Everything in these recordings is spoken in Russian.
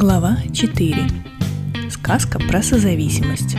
Глава 4. Сказка про созависимость.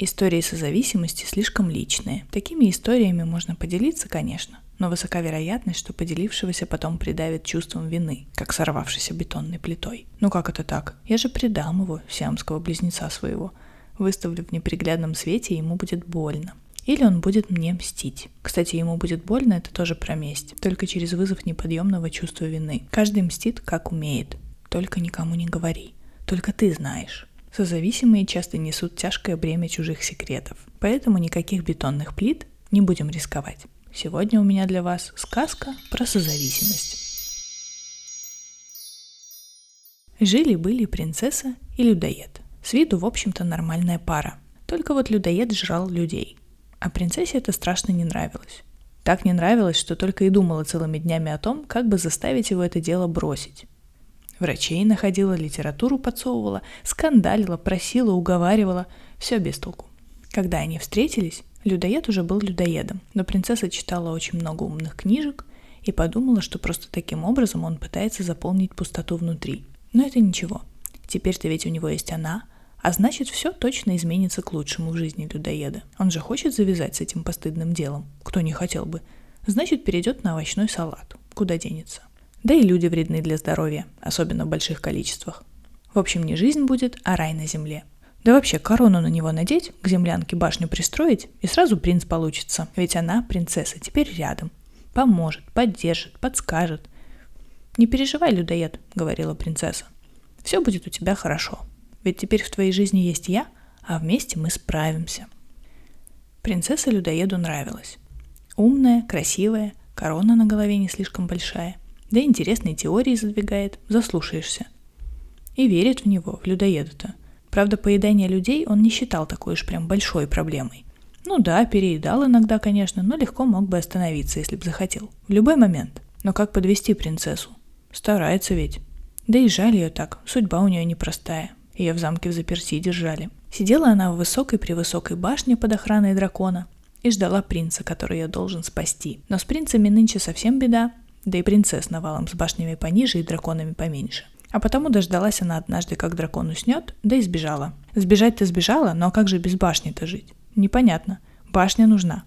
Истории созависимости слишком личные. Такими историями можно поделиться, конечно, но высока вероятность, что поделившегося потом придавит чувством вины, как сорвавшейся бетонной плитой. Ну как это так? Я же предам его, сиамского близнеца своего. Выставлю в неприглядном свете, ему будет больно. Или он будет мне мстить. Кстати, ему будет больно, это тоже про месть, только через вызов неподъемного чувства вины. Каждый мстит, как умеет. Только никому не говори. Только ты знаешь. Созависимые часто несут тяжкое бремя чужих секретов. Поэтому никаких бетонных плит не будем рисковать. Сегодня у меня для вас сказка про созависимость. Жили-были принцесса и людоед. С виду, в общем-то, нормальная пара. Только вот людоед жрал людей. А принцессе это страшно не нравилось. Так не нравилось, что только и думала целыми днями о том, как бы заставить его это дело бросить. Врачей находила, литературу подсовывала, скандалила, просила, уговаривала. Все без толку. Когда они встретились, людоед уже был людоедом, но принцесса читала очень много умных книжек и подумала, что просто таким образом он пытается заполнить пустоту внутри. Но это ничего. Теперь-то ведь у него есть она, а значит, все точно изменится к лучшему в жизни людоеда. Он же хочет завязать с этим постыдным делом. Кто не хотел бы. Значит, перейдет на овощной салат. Куда денется. Да и люди вредны для здоровья, особенно в больших количествах. В общем, не жизнь будет, а рай на земле. Да вообще, корону на него надеть, к землянке башню пристроить, и сразу принц получится. Ведь она, принцесса, теперь рядом. Поможет, поддержит, подскажет. «Не переживай, людоед», — говорила принцесса. «Все будет у тебя хорошо. Ведь теперь в твоей жизни есть я, а вместе мы справимся. Принцесса людоеду нравилась. Умная, красивая, корона на голове не слишком большая, да интересные теории задвигает, заслушаешься. И верит в него, в людоеда-то. Правда, поедание людей он не считал такой уж прям большой проблемой. Ну да, переедал иногда, конечно, но легко мог бы остановиться, если бы захотел. В любой момент. Но как подвести принцессу? Старается ведь. Да и жаль ее так, судьба у нее непростая. Ее в замке в заперти держали. Сидела она в высокой-превысокой башне под охраной дракона и ждала принца, который ее должен спасти. Но с принцами нынче совсем беда, да и принцесс навалом с башнями пониже и драконами поменьше. А потому дождалась она однажды, как дракон уснет, да и сбежала. Сбежать-то сбежала, но как же без башни-то жить? Непонятно. Башня нужна.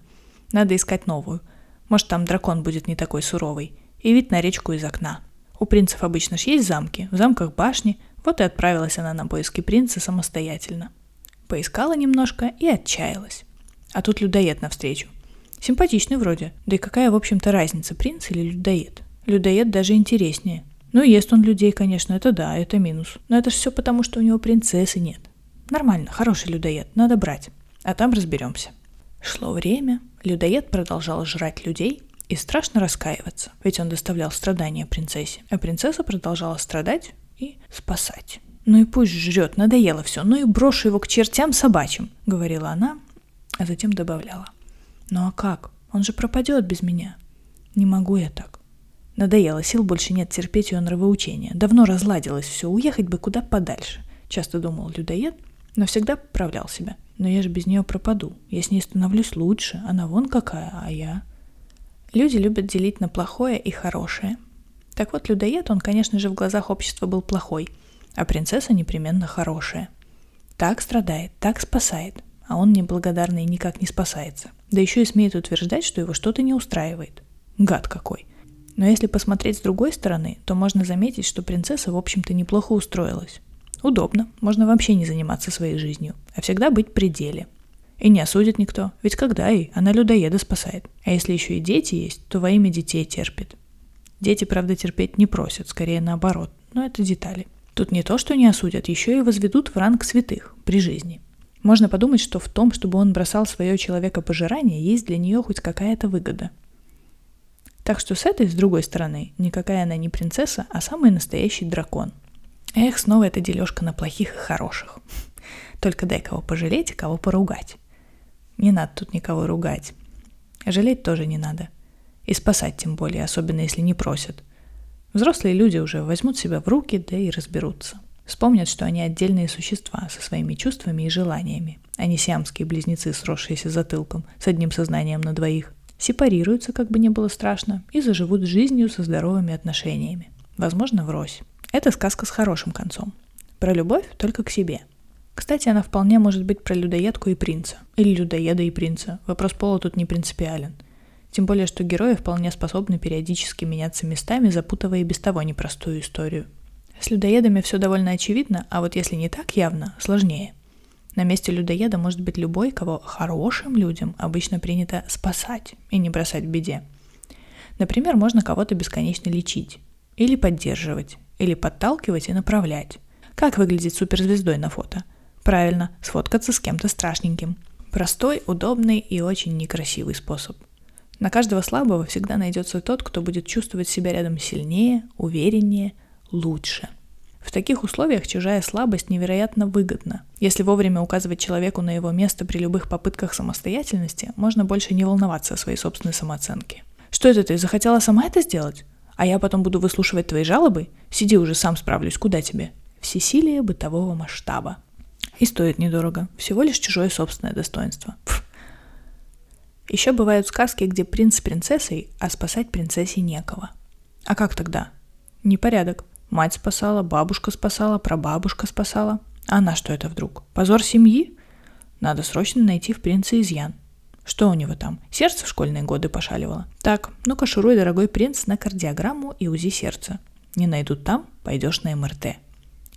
Надо искать новую. Может, там дракон будет не такой суровый. И вид на речку из окна. У принцев обычно ж есть замки, в замках башни, вот и отправилась она на поиски принца самостоятельно. Поискала немножко и отчаялась. А тут людоед навстречу. Симпатичный вроде. Да и какая, в общем-то, разница, принц или людоед? Людоед даже интереснее. Ну, ест он людей, конечно, это да, это минус. Но это же все потому, что у него принцессы нет. Нормально, хороший людоед, надо брать. А там разберемся. Шло время, людоед продолжал жрать людей и страшно раскаиваться, ведь он доставлял страдания принцессе. А принцесса продолжала страдать и спасать. «Ну и пусть жрет, надоело все, ну и брошу его к чертям собачьим», — говорила она, а затем добавляла. «Ну а как? Он же пропадет без меня. Не могу я так. Надоело, сил больше нет терпеть ее нравоучения. Давно разладилось все, уехать бы куда подальше», — часто думал людоед, но всегда поправлял себя. «Но я же без нее пропаду. Я с ней становлюсь лучше. Она вон какая, а я...» Люди любят делить на плохое и хорошее. Так вот, людоед, он, конечно же, в глазах общества был плохой, а принцесса непременно хорошая. Так страдает, так спасает, а он неблагодарный никак не спасается. Да еще и смеет утверждать, что его что-то не устраивает. Гад какой. Но если посмотреть с другой стороны, то можно заметить, что принцесса, в общем-то, неплохо устроилась. Удобно, можно вообще не заниматься своей жизнью, а всегда быть при деле. И не осудит никто, ведь когда и она людоеда спасает. А если еще и дети есть, то во имя детей терпит. Дети, правда, терпеть не просят, скорее наоборот, но это детали. Тут не то, что не осудят, еще и возведут в ранг святых при жизни. Можно подумать, что в том, чтобы он бросал свое человекопожирание, есть для нее хоть какая-то выгода. Так что с этой, с другой стороны, никакая она не принцесса, а самый настоящий дракон. Эх, снова эта дележка на плохих и хороших. Только дай кого пожалеть, а кого поругать. Не надо тут никого ругать. Жалеть тоже не надо. И спасать тем более, особенно если не просят. Взрослые люди уже возьмут себя в руки, да и разберутся. Вспомнят, что они отдельные существа со своими чувствами и желаниями, а не сиамские близнецы, сросшиеся затылком, с одним сознанием на двоих. Сепарируются, как бы не было страшно, и заживут жизнью со здоровыми отношениями. возможно, врозь. Это сказка с хорошим концом. Про любовь только к себе. Кстати, она вполне может быть про людоедку и принца. Или людоеда и принца. Вопрос пола тут не принципиален. Тем более, что герои вполне способны периодически меняться местами, запутывая и без того непростую историю. С людоедами все довольно очевидно, а вот если не так явно, сложнее. На месте людоеда может быть любой, кого хорошим людям обычно принято спасать и не бросать в беде. Например, можно кого-то бесконечно лечить, или поддерживать, или подталкивать и направлять. Как выглядеть суперзвездой на фото? Правильно, сфоткаться с кем-то страшненьким. Простой, удобный и очень некрасивый способ – на каждого слабого всегда найдется тот, кто будет чувствовать себя рядом сильнее, увереннее, лучше. В таких условиях чужая слабость невероятно выгодна. Если вовремя указывать человеку на его место при любых попытках самостоятельности, можно больше не волноваться о своей собственной самооценке. Что это ты, захотела сама это сделать? А я потом буду выслушивать твои жалобы? Сиди уже, сам справлюсь, куда тебе? Всесилие бытового масштаба. И стоит недорого, всего лишь чужое собственное достоинство. Еще бывают сказки, где принц с принцессой, а спасать принцессе некого. А как тогда? Непорядок. Мать спасала, бабушка спасала, прабабушка спасала. А она что это вдруг? Позор семьи? Надо срочно найти в принце изъян. Что у него там? Сердце в школьные годы пошаливало? Так, ну-ка шуруй, дорогой принц, на кардиограмму и УЗИ сердца. Не найдут там, пойдешь на МРТ.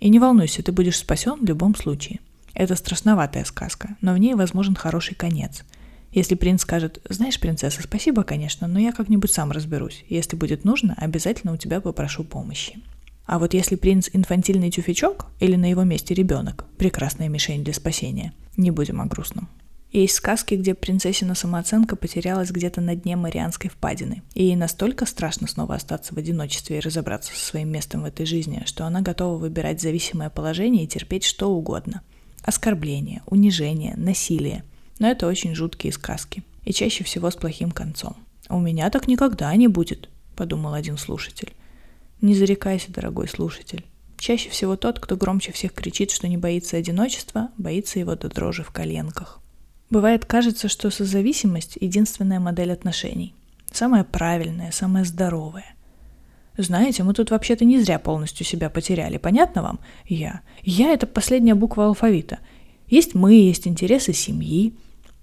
И не волнуйся, ты будешь спасен в любом случае. Это страшноватая сказка, но в ней возможен хороший конец – если принц скажет, знаешь, принцесса, спасибо, конечно, но я как-нибудь сам разберусь. Если будет нужно, обязательно у тебя попрошу помощи. А вот если принц инфантильный тюфячок или на его месте ребенок, прекрасная мишень для спасения. Не будем о грустном. Есть сказки, где принцессина самооценка потерялась где-то на дне Марианской впадины, и ей настолько страшно снова остаться в одиночестве и разобраться со своим местом в этой жизни, что она готова выбирать зависимое положение и терпеть что угодно. Оскорбление, унижение, насилие – но это очень жуткие сказки. И чаще всего с плохим концом. «У меня так никогда не будет», — подумал один слушатель. Не зарекайся, дорогой слушатель. Чаще всего тот, кто громче всех кричит, что не боится одиночества, боится его до дрожи в коленках. Бывает кажется, что созависимость – единственная модель отношений. Самая правильная, самая здоровая. Знаете, мы тут вообще-то не зря полностью себя потеряли, понятно вам? Я. Я – это последняя буква алфавита. Есть мы, есть интересы семьи,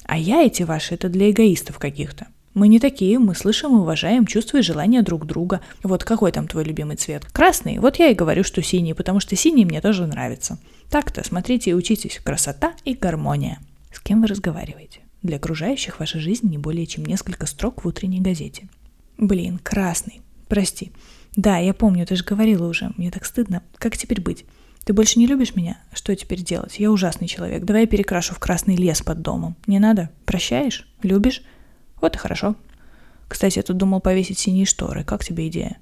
а я эти ваши, это для эгоистов каких-то. Мы не такие, мы слышим и уважаем чувства и желания друг друга. Вот какой там твой любимый цвет? Красный? Вот я и говорю, что синий, потому что синий мне тоже нравится. Так-то, смотрите и учитесь. Красота и гармония. С кем вы разговариваете? Для окружающих ваша жизнь не более чем несколько строк в утренней газете. Блин, красный. Прости. Да, я помню, ты же говорила уже. Мне так стыдно. Как теперь быть? Ты больше не любишь меня? Что теперь делать? Я ужасный человек. Давай я перекрашу в красный лес под домом. Не надо? Прощаешь? Любишь? Вот и хорошо. Кстати, я тут думал повесить синие шторы. Как тебе идея?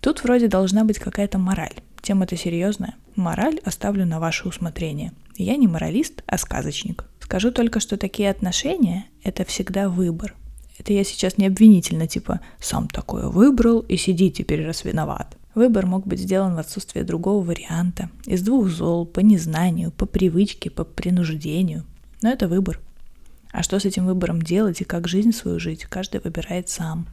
Тут вроде должна быть какая-то мораль. Тема-то серьезная. Мораль оставлю на ваше усмотрение. Я не моралист, а сказочник. Скажу только, что такие отношения – это всегда выбор. Это я сейчас не обвинительно, типа «сам такое выбрал и сиди теперь раз виноват». Выбор мог быть сделан в отсутствие другого варианта, из двух зол, по незнанию, по привычке, по принуждению. Но это выбор. А что с этим выбором делать и как жизнь свою жить, каждый выбирает сам.